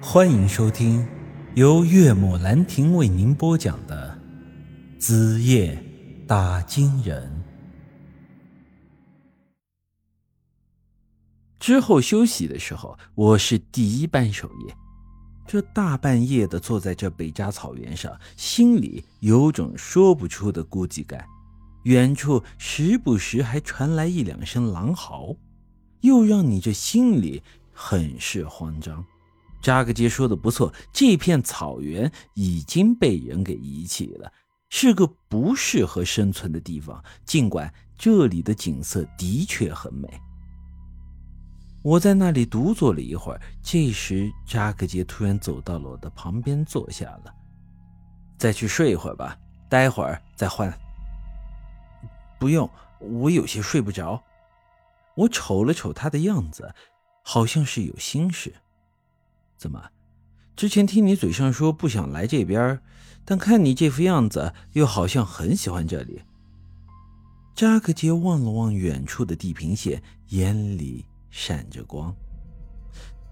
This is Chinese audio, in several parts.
欢迎收听由岳母兰亭为您播讲的《子夜打金人》。之后休息的时候，我是第一班守夜。这大半夜的坐在这北扎草原上，心里有种说不出的孤寂感。远处时不时还传来一两声狼嚎，又让你这心里很是慌张。扎格杰说的不错，这片草原已经被人给遗弃了，是个不适合生存的地方。尽管这里的景色的确很美。我在那里独坐了一会儿，这时扎克杰突然走到了我的旁边坐下了。再去睡一会儿吧，待会儿再换。不用，我有些睡不着。我瞅了瞅他的样子，好像是有心事。怎么？之前听你嘴上说不想来这边，但看你这副样子，又好像很喜欢这里。扎克杰望了望远处的地平线，眼里。闪着光，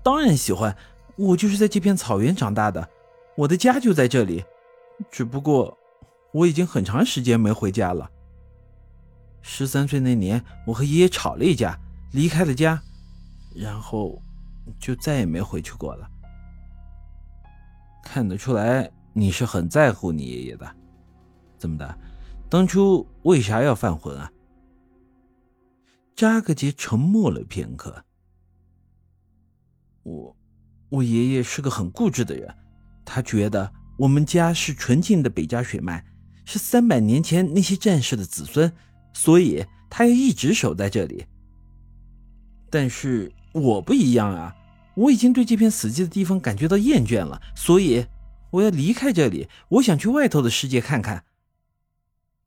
当然喜欢。我就是在这片草原长大的，我的家就在这里。只不过我已经很长时间没回家了。十三岁那年，我和爷爷吵了一架，离开了家，然后就再也没回去过了。看得出来你是很在乎你爷爷的。怎么的？当初为啥要犯浑啊？扎克杰沉默了片刻。我，我爷爷是个很固执的人，他觉得我们家是纯净的北家血脉，是三百年前那些战士的子孙，所以他要一直守在这里。但是我不一样啊，我已经对这片死寂的地方感觉到厌倦了，所以我要离开这里，我想去外头的世界看看。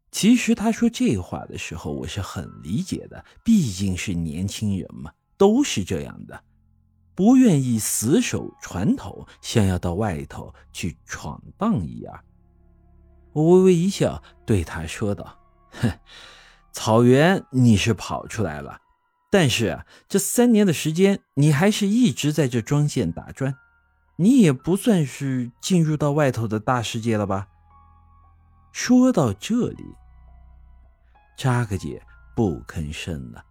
其实他说这话的时候，我是很理解的，毕竟是年轻人嘛，都是这样的，不愿意死守传统，想要到外头去闯荡一样。我微微一笑，对他说道：“哼，草原你是跑出来了，但是这三年的时间，你还是一直在这庄县打转，你也不算是进入到外头的大世界了吧？”说到这里，扎克姐不吭声了。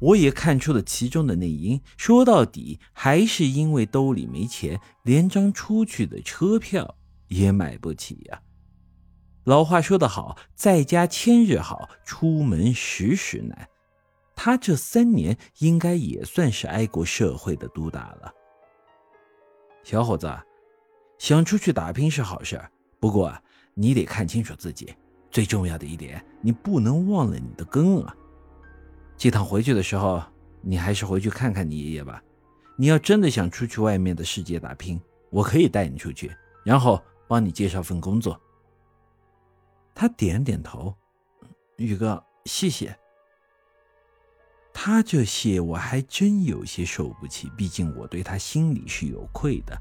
我也看出了其中的内因。说到底，还是因为兜里没钱，连张出去的车票也买不起呀。老话说得好，在家千日好，出门十时难。他这三年应该也算是挨过社会的毒打了。小伙子，想出去打拼是好事，不过。你得看清楚自己，最重要的一点，你不能忘了你的根啊！这趟回去的时候，你还是回去看看你爷爷吧。你要真的想出去外面的世界打拼，我可以带你出去，然后帮你介绍份工作。他点点头，宇哥，谢谢。他这谢我还真有些受不起，毕竟我对他心里是有愧的。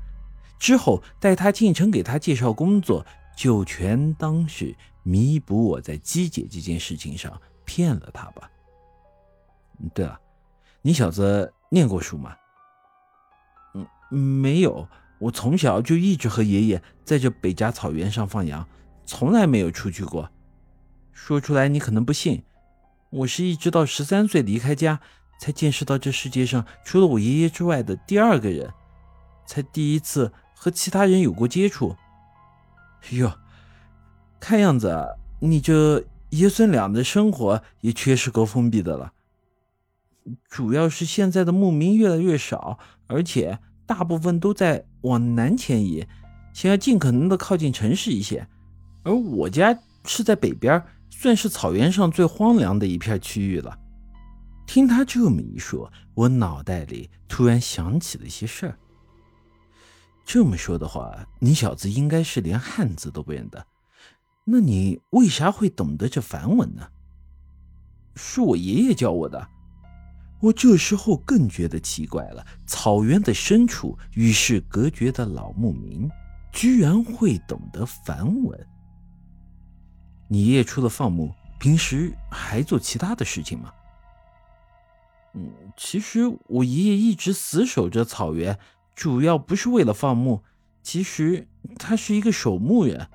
之后带他进城，给他介绍工作。就全当是弥补我在姬姐这件事情上骗了他吧。对了，你小子念过书吗？嗯，没有。我从小就一直和爷爷在这北家草原上放羊，从来没有出去过。说出来你可能不信，我是一直到十三岁离开家，才见识到这世界上除了我爷爷之外的第二个人，才第一次和其他人有过接触。哟，看样子你这爷孙俩的生活也确实够封闭的了。主要是现在的牧民越来越少，而且大部分都在往南迁移，想要尽可能的靠近城市一些。而我家是在北边，算是草原上最荒凉的一片区域了。听他这么一说，我脑袋里突然想起了一些事儿。这么说的话，你小子应该是连汉字都不认得，那你为啥会懂得这梵文呢？是我爷爷教我的。我这时候更觉得奇怪了：草原的深处，与世隔绝的老牧民，居然会懂得梵文。你爷爷除了放牧，平时还做其他的事情吗？嗯，其实我爷爷一直死守着草原。主要不是为了放牧，其实他是一个守墓人。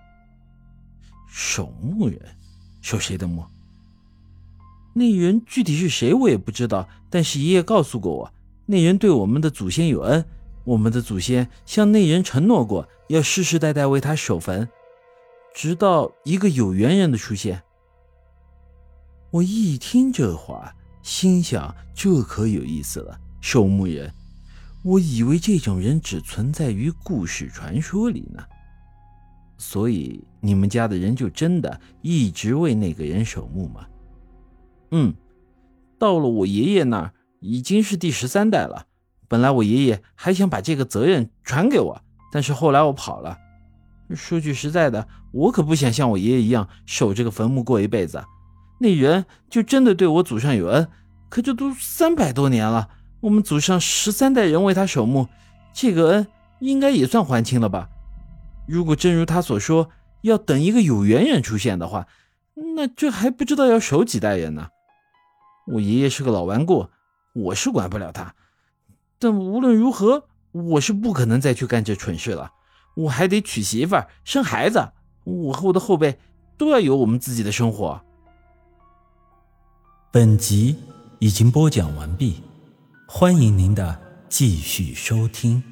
守墓人，守谁的墓？那人具体是谁我也不知道，但是爷爷告诉过我，那人对我们的祖先有恩，我们的祖先向那人承诺过，要世世代代为他守坟，直到一个有缘人的出现。我一听这话，心想这可有意思了，守墓人。我以为这种人只存在于故事传说里呢，所以你们家的人就真的一直为那个人守墓吗？嗯，到了我爷爷那儿已经是第十三代了。本来我爷爷还想把这个责任传给我，但是后来我跑了。说句实在的，我可不想像我爷爷一样守这个坟墓过一辈子。那人就真的对我祖上有恩，可这都三百多年了，我们祖上十三代人为他守墓，这个恩应该也算还清了吧？如果真如他所说，要等一个有缘人出现的话，那这还不知道要守几代人呢。我爷爷是个老顽固，我是管不了他。但无论如何，我是不可能再去干这蠢事了。我还得娶媳妇儿、生孩子，我和我的后辈都要有我们自己的生活。本集已经播讲完毕，欢迎您的继续收听。